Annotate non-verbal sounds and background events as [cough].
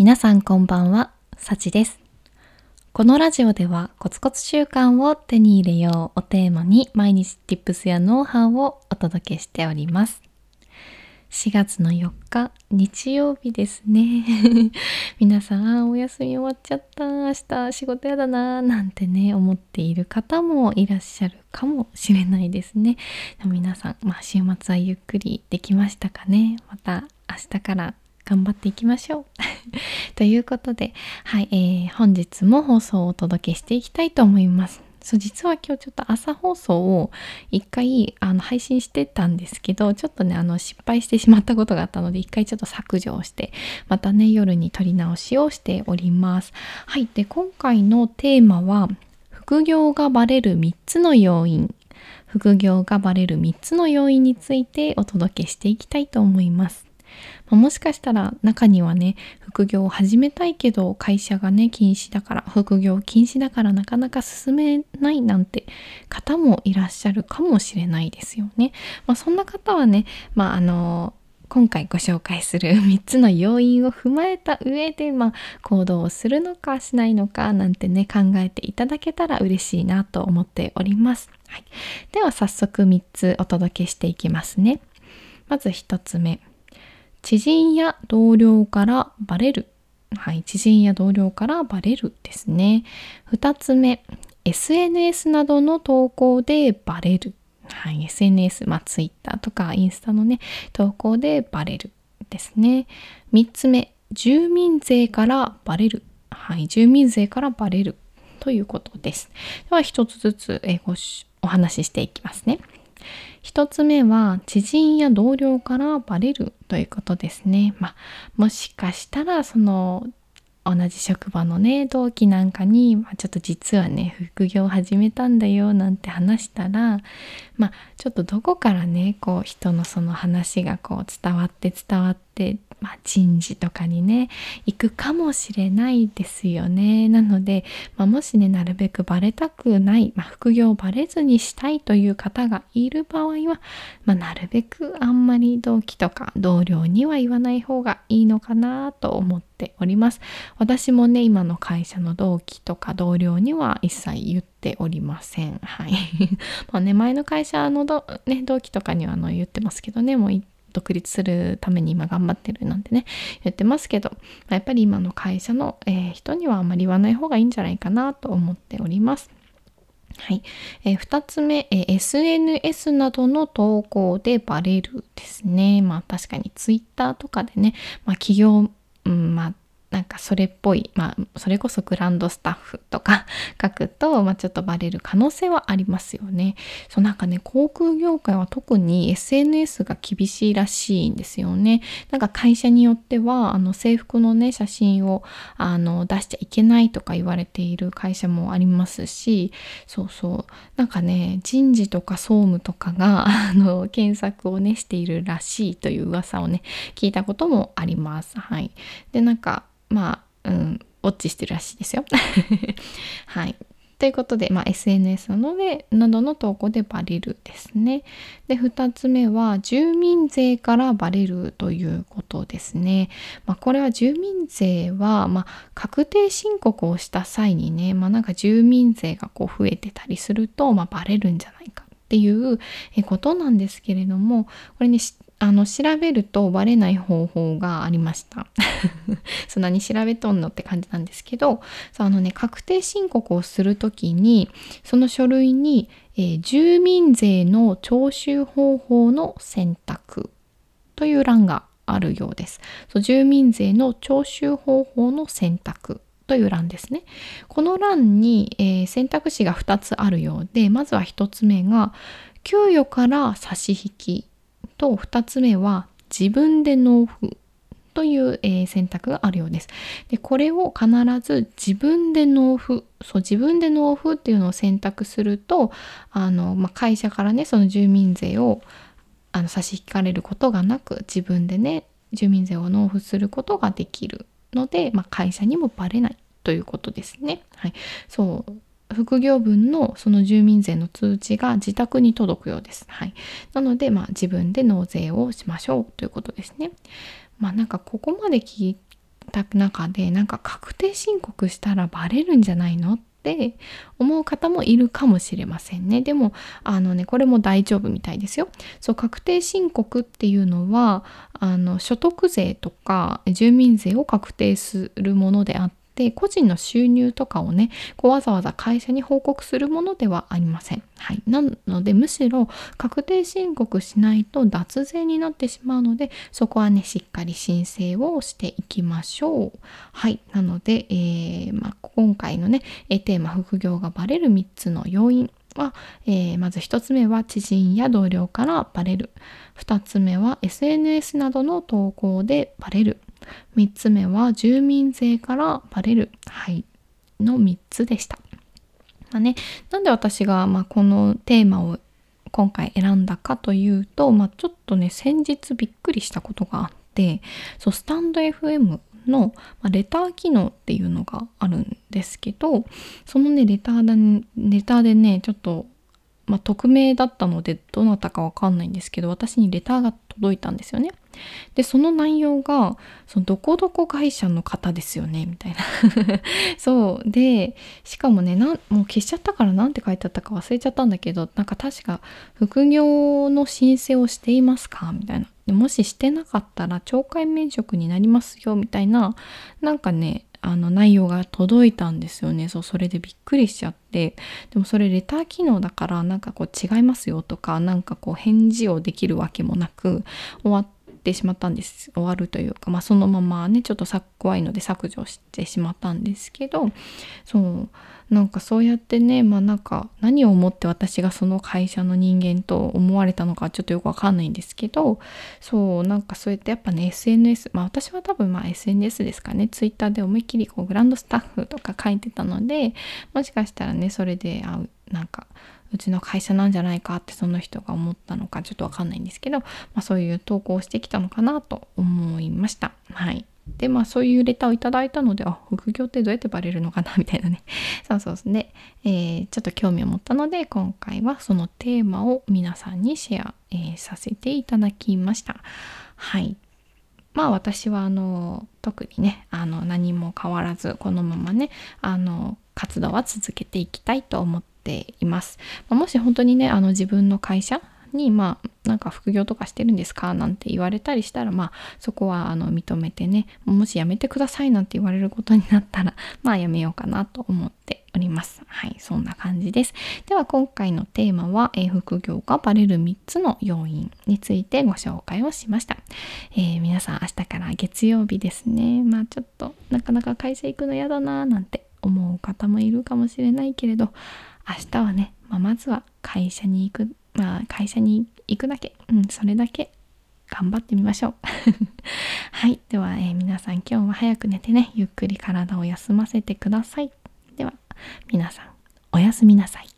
皆さんこんばんは、さちです。このラジオではコツコツ習慣を手に入れようをテーマに毎日 Tips やノウハウをお届けしております。4月の4日日曜日ですね。[laughs] 皆さん、お休み終わっちゃった、明日仕事やだな、なんてね、思っている方もいらっしゃるかもしれないですね。皆さん、まあ週末はゆっくりできましたかね。また明日から頑張っていきましょう。[laughs] ということで、はい、えー本日も放送をお届けしていきたいと思います。そう実は今日ちょっと朝放送を一回あの配信してたんですけどちょっとねあの失敗してしまったことがあったので一回ちょっと削除をしてまたね夜に撮り直しをしております。はいで今回のテーマは副業がバレる3つの要因副業がバレる3つの要因についてお届けしていきたいと思います。まもしかしたら中にはね副業を始めたいけど会社がね禁止だから副業禁止だからなかなか進めないなんて方もいらっしゃるかもしれないですよね。まあ、そんな方はねまああの今回ご紹介する [laughs] 3つの要因を踏まえた上で、まあ、行動をするのかしないのかなんてね考えていただけたら嬉しいなと思っております。はい、では早速3つお届けしていきますね。まず1つ目知人や同僚からバレる。はい、知人や同僚からバレるですね。2つ目 SNS などの投稿でバレる。はい、SNS、まあ、Twitter とかインスタのね投稿でバレるですね。3つ目住民税からバレる。はい、住民税からバレるということです。では一つずつえごしお話ししていきますね。1つ目は知人や同僚からバレるということですね。まあ、もしかしたらその同じ職場のね同期なんかに、まあ、ちょっと実はね副業を始めたんだよなんて話したらまあちょっとどこからねこう人のその話がこう伝わって伝わって、まあ、人事とかにね行くかもしれないですよね。なので、まあ、もしねなるべくバレたくない、まあ、副業をバレずにしたいという方がいる場合は、まあ、なるべくあんまり同期とか同僚には言わない方がいいのかなと思っております。私もね今の会社の同期とか同僚には一切言っておりません。はい。[laughs] まあね前の会社の、ね、同期とかにはあの言ってますけどねもう独立するために今頑張ってるなんてね言ってますけど、まあやっぱり今の会社の、えー人にはあまり言わない方がいいんじゃないかなと思っております。はい。えー、2つ目、えー SNS などの投稿でバレるですね。まあ確かに Twitter とかでね、まあ企業、うん、まあなんかそれっぽい、まあそれこそグランドスタッフとか [laughs] 書くと、まあちょっとバレる可能性はありますよね。そうなんかね、航空業界は特に SNS が厳しいらしいんですよね。なんか会社によっては、あの制服のね、写真をあの出しちゃいけないとか言われている会社もありますし、そうそう。なんかね、人事とか総務とかが、[laughs] あの、検索をね、しているらしいという噂をね、聞いたこともあります。はい。で、なんか、まあ、うん、ウォッチしてるらしいですよ。[laughs] はい。ということで、まあ、SNS などでなどの投稿でバレるですね。で2つ目は住民税からバレるということですね。まあ、これは住民税は、まあ、確定申告をした際にね、まあ、なんか住民税がこう増えてたりすると、まあ、バレるんじゃないかっていうえことなんですけれどもこれねあの調べるとバレない方法がありました。[laughs] そんなに調べとんのって感じなんですけどそうあのね確定申告をするときにその書類に、えー住民税の徴収方法の選択という欄があるようです。そう住民税の徴収方法の選択という欄ですね。この欄に、えー選択肢が2つあるようでまずは1つ目が給与から差し引きと2つ目は自分で納付という、えー選択があるようです。でこれを必ず自分で納付そう自分で納付っていうのを選択するとあの、まあ、会社からねその住民税をあの差し引かれることがなく自分でね住民税を納付することができるので、まあ、会社にもバレないということですね。はい、そう副業分のその住民税の通知が自宅に届くようです。はい、なので、まあ、自分で納税をしましょうということですね。まあなんかここまで聞いた中でなんか確定申告したらバレるんじゃないのって思う方もいるかもしれませんね。でも、あのね、これも大丈夫みたいですよ。そう、確定申告っていうのは、あの、所得税とか住民税を確定するものであって、で個人の収入とかをねこうわざわざ会社に報告するものではありません。はい、なのでむしろ確定申告しないと脱税になってしまうのでそこはねしっかり申請をしていきましょう。はいなので、えー、まあ、今回のねテーマ副業がバレる3つの要因は、えー、まず1つ目は知人や同僚からバレる2つ目は SNS などの投稿でバレる3つ目は住民税からバレる、はい、の3つでした。まあね、なんで私が、まあ、このテーマを今回選んだかというと、まあ、ちょっとね先日びっくりしたことがあってそうスタンド FM の、ま、レター機能っていうのがあるんですけどそのねレターでレターでねちょっとまあ、匿名だったのでどなたかわかんないんですけど私にレターが届いたんですよね。でその内容がそのどこどこ会社の方ですよねみたいな。[laughs] そう。でしかもねなもう消しちゃったから何て書いてあったか忘れちゃったんだけどなんか確か副業の申請をしていますか？みたいな。でもししてなかったら懲戒免職になりますよみたいななんかねあの内容が届いたんですよね。そうそれでびっくりしちゃって。でもそれレター機能だからなんかこう違いますよとかなんかこう返事をできるわけもなく終わっててしまったんです。終わるというか、まあ、そのままねちょっと怖いので削除してしまったんですけどそう。なんかそうやってねまあなんか何を思って私がその会社の人間と思われたのかちょっとよくわかんないんですけどそう。なんかそうやってやっぱね SNS まあ私は多分まあ SNS ですかね。Twitter で思いっきりこうグランドスタッフとか書いてたのでもしかしたらねそれであなんかうちの会社なんじゃないかってその人が思ったのかちょっとわかんないんですけど、まあ、そういう投稿をしてきたのかなと思いました。はい。でまあそういうレターをいただいたのであ副業ってどうやってバレるのかなみたいなね [laughs] そうそうですね、えー、ちょっと興味を持ったので今回はそのテーマを皆さんにシェア、えー、させていただきましたはいまあ私はあの特にねあの何も変わらずこのままねあの活動は続けていきたいと思っています、まあ、もし本当にねあの自分の会社にまあなんか副業とかしてるんですか？なんて言われたりしたらまあそこはあの認めてねもしやめてくださいなんて言われることになったら [laughs] まあやめようかなと思っております。はいそんな感じです。では今回のテーマは、えー、副業がバレる3つの要因についてご紹介をしました、えー、皆さん明日から月曜日ですね。まあちょっとなかなか会社行くの嫌だななんて思う方もいるかもしれないけれど。明日はね、まあ、まずは会社に行くまあ会社に行くだけ、うん、それだけ頑張ってみましょう。[laughs] はい。では、えー、皆さん今日は早く寝てね、ゆっくり体を休ませてください。では、皆さん、おやすみなさい。